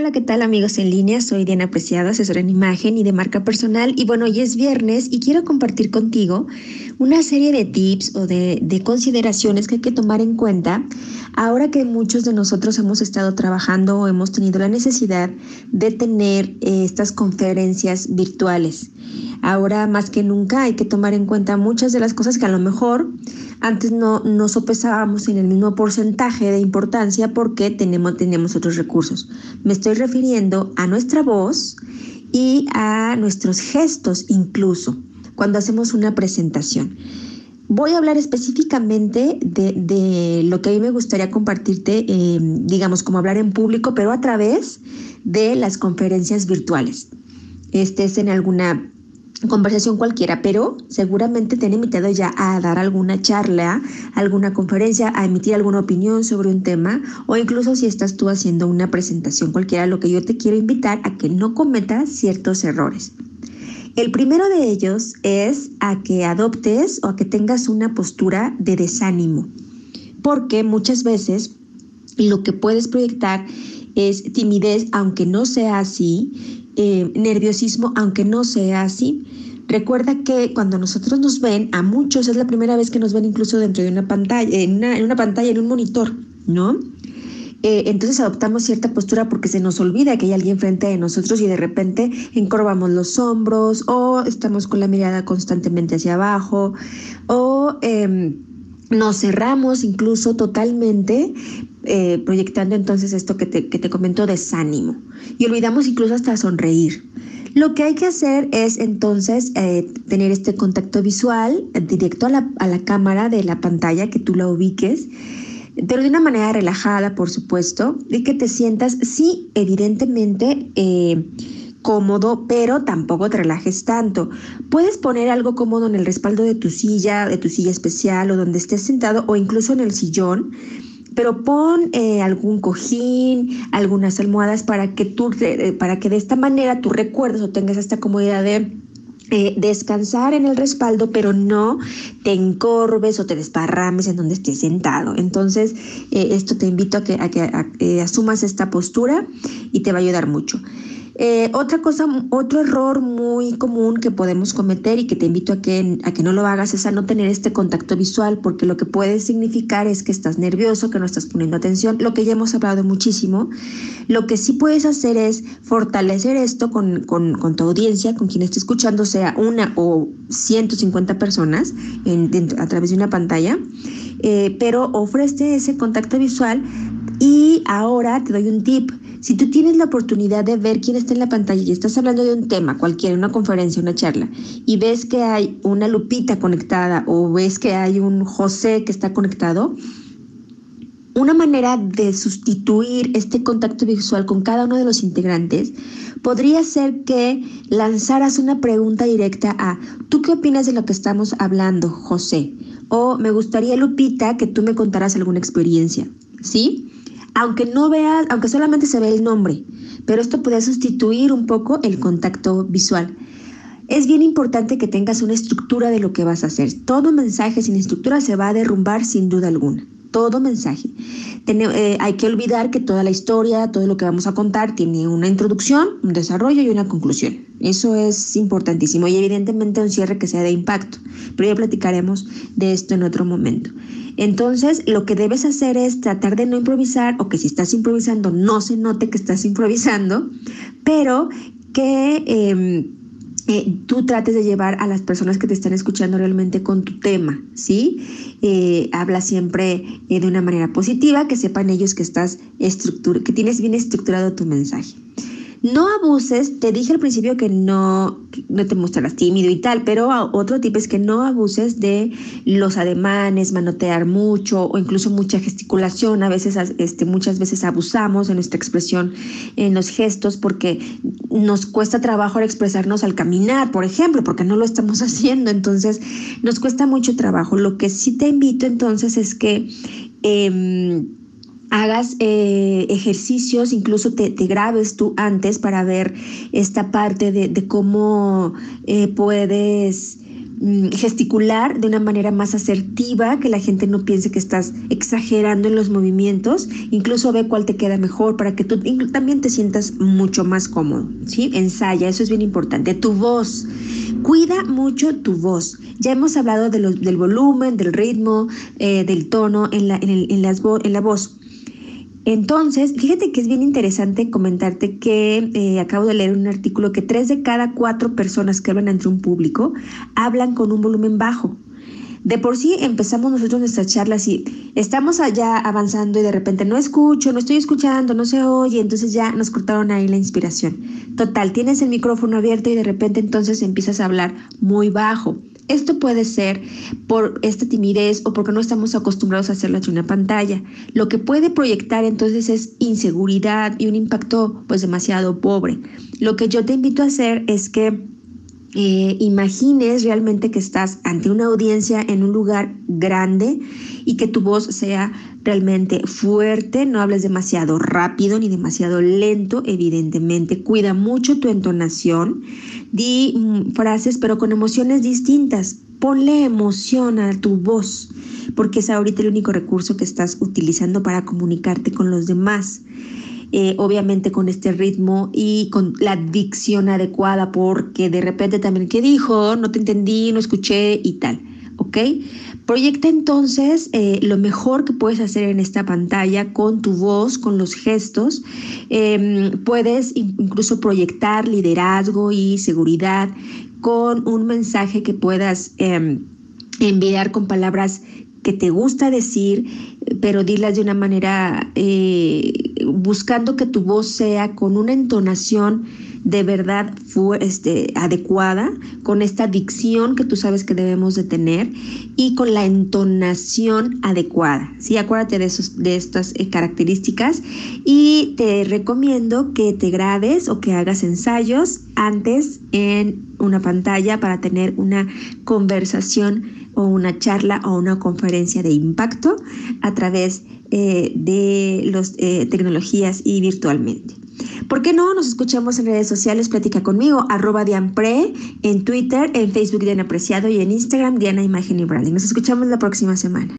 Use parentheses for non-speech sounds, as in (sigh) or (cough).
Hola, ¿qué tal amigos en línea? Soy Diana Preciado, asesora en imagen y de marca personal. Y bueno, hoy es viernes y quiero compartir contigo una serie de tips o de, consideraciones que hay que tomar en cuenta ahora que muchos de nosotros hemos estado trabajando o hemos tenido la necesidad de tener eh, estas conferencias virtuales. Ahora más que nunca hay que tomar en cuenta muchas de las cosas que a lo mejor antes no, no sopesábamos en el mismo porcentaje de importancia porque tenemos, tenemos otros recursos. Me estoy refiriendo a nuestra voz y a nuestros gestos incluso cuando hacemos una presentación. Voy a hablar específicamente de, lo que a mí me gustaría compartirte, eh, digamos, como hablar en público, pero a través de las conferencias virtuales. Estés en alguna conversación cualquiera, pero seguramente te han invitado ya a dar alguna charla, alguna conferencia, a emitir alguna opinión sobre un tema o incluso si estás tú haciendo una presentación cualquiera, lo que yo te quiero invitar a que no cometas ciertos errores. El primero de ellos es a que adoptes o a que tengas una postura de desánimo, porque muchas veces lo que puedes proyectar es timidez, aunque no sea así, eh, nerviosismo, aunque no sea así. Recuerda que cuando nosotros nos ven, a muchos es la primera vez que nos ven incluso dentro de una pantalla, en una, en una pantalla, en un monitor, ¿no? Eh, entonces adoptamos cierta postura porque se nos olvida que hay alguien frente a nosotros y de repente encorvamos los hombros o estamos con la mirada constantemente hacia abajo o em, nos cerramos incluso totalmente eh, proyectando entonces esto que te, que te comento desánimo y olvidamos incluso hasta sonreír. Lo que hay que hacer es entonces eh, tener este contacto visual directo a la, a la cámara de la pantalla, que tú la ubiques, pero de una manera relajada, por supuesto, y que te sientas, sí, evidentemente, eh, cómodo, pero tampoco te relajes tanto. Puedes poner algo cómodo en el respaldo de tu silla, de tu silla especial o donde estés sentado o incluso en el sillón pero pon eh, algún cojín, algunas almohadas para que tú, eh, para que de esta manera tú recuerdes o tengas esta comodidad de eh, descansar en el respaldo, pero no te encorves o te desparrames en donde estés sentado. Entonces, esto te invito a que, a que asumas esta postura y te va a ayudar mucho. Eh, otra cosa, otro error muy común que podemos cometer y que te invito a que, a que no lo hagas es a no tener este contacto visual, porque lo que puede significar es que estás nervioso, que no estás poniendo atención, lo que ya hemos hablado muchísimo. Lo que sí puedes hacer es fortalecer esto con, con, tu audiencia, con quien esté escuchando, sea una o 150 personas a través de una pantalla, eh, pero ofrece ese contacto visual y ahora te doy un tip si tú tienes la oportunidad de ver quién está en la pantalla y estás hablando de un tema, cualquiera, una conferencia, una charla, y ves que hay una Lupita conectada o ves que hay un José que está conectado, una manera de sustituir este contacto visual con cada uno de los integrantes podría ser que lanzaras una pregunta directa a, ¿tú qué opinas de lo que estamos hablando, José? O me gustaría, Lupita, que tú me contaras alguna experiencia, ¿sí? Aunque no veas, aunque solamente se ve el nombre, pero esto puede sustituir un poco el contacto visual. Es bien importante que tengas una estructura de lo que vas a hacer. Todo mensaje sin estructura se va a derrumbar sin duda alguna. Todo mensaje. Eh, hay que olvidar que toda la historia, todo lo que vamos a contar, tiene una introducción, un desarrollo y una conclusión. Eso es importantísimo y evidentemente un cierre que sea de impacto. Pero ya platicaremos de esto en otro momento. Entonces, lo que debes hacer es tratar de no improvisar o que si estás improvisando no se note que estás (laughs) improvisando, pero que em, eh, tú trates de llevar a las personas que te están escuchando realmente con tu tema, ¿sí? Eh, habla siempre eh, de una manera positiva, que sepan ellos que estás que tienes bien estructurado tu mensaje. No abuses, te dije al principio que no, no te mostrarás tímido y tal, pero otro tipo es que no abuses de los ademanes, manotear mucho o incluso mucha gesticulación. A veces, este, muchas veces abusamos de nuestra expresión en los gestos porque nos cuesta trabajo expresarnos al caminar, por ejemplo, porque no lo estamos (laughs) haciendo. Entonces, nos cuesta mucho trabajo. Lo que sí te invito entonces es que... Eh, hagas eh, ejercicios, incluso te, grabes tú antes para ver esta parte de, cómo eh, puedes mm, gesticular de una manera más asertiva, que la gente no piense que estás exagerando en los movimientos, incluso ve cuál te queda mejor para que tú también te sientas mucho más cómodo, ¿sí? Ensaya, eso es bien importante. Tu voz, cuida mucho tu voz. Ya hemos hablado del volumen, del ritmo, eh, del tono en la, en, las en la voz. Entonces, fíjate que es bien interesante comentarte que eh, acabo de leer un artículo que tres de cada cuatro personas que hablan ante un público hablan con un volumen bajo. De por sí empezamos nosotros nuestras charlas y estamos allá avanzando y de repente no escucho, no estoy escuchando, no se oye, entonces ya nos cortaron ahí la inspiración. Total, tienes el micrófono abierto y de repente entonces empiezas a hablar muy bajo. Esto puede ser por esta timidez o porque no estamos acostumbrados a hacerlo en una pantalla. Lo que puede proyectar entonces es inseguridad y un impacto pues demasiado pobre. Lo que yo te invito a hacer es que eh, imagines realmente que estás ante una audiencia en un lugar grande y que tu voz sea realmente fuerte, no hables demasiado rápido ni demasiado lento, evidentemente. Cuida mucho tu entonación, di mm, frases pero con emociones distintas. Ponle emoción a tu voz, porque es ahorita el único recurso que estás utilizando para comunicarte con los demás. Eh, obviamente con este ritmo y con la dicción adecuada, porque de repente también, ¿qué dijo? No te entendí, no escuché y tal. ¿ok? Proyecta entonces eh, lo mejor que puedes hacer en esta pantalla con tu voz, con los gestos. Em, puedes incluso proyectar liderazgo y seguridad con un mensaje que puedas em, enviar con palabras que te gusta decir, pero dilas de una manera eh, buscando que tu voz sea con una entonación de verdad fue este, adecuada, con esta dicción que tú sabes que debemos de tener y con la entonación adecuada. ¿sí? Acuérdate de, esos, de estas eh, características y te recomiendo que te grabes o que hagas ensayos antes en una pantalla para tener una conversación o una charla o una conferencia de impacto a través eh, de las eh, tecnologías y virtualmente. ¿Por qué no? Nos escuchamos en redes sociales, platica conmigo, arroba Dianpre, en Twitter, en Facebook Diana Apreciado y en Instagram Diana Imagen y Branding. Nos escuchamos la próxima semana.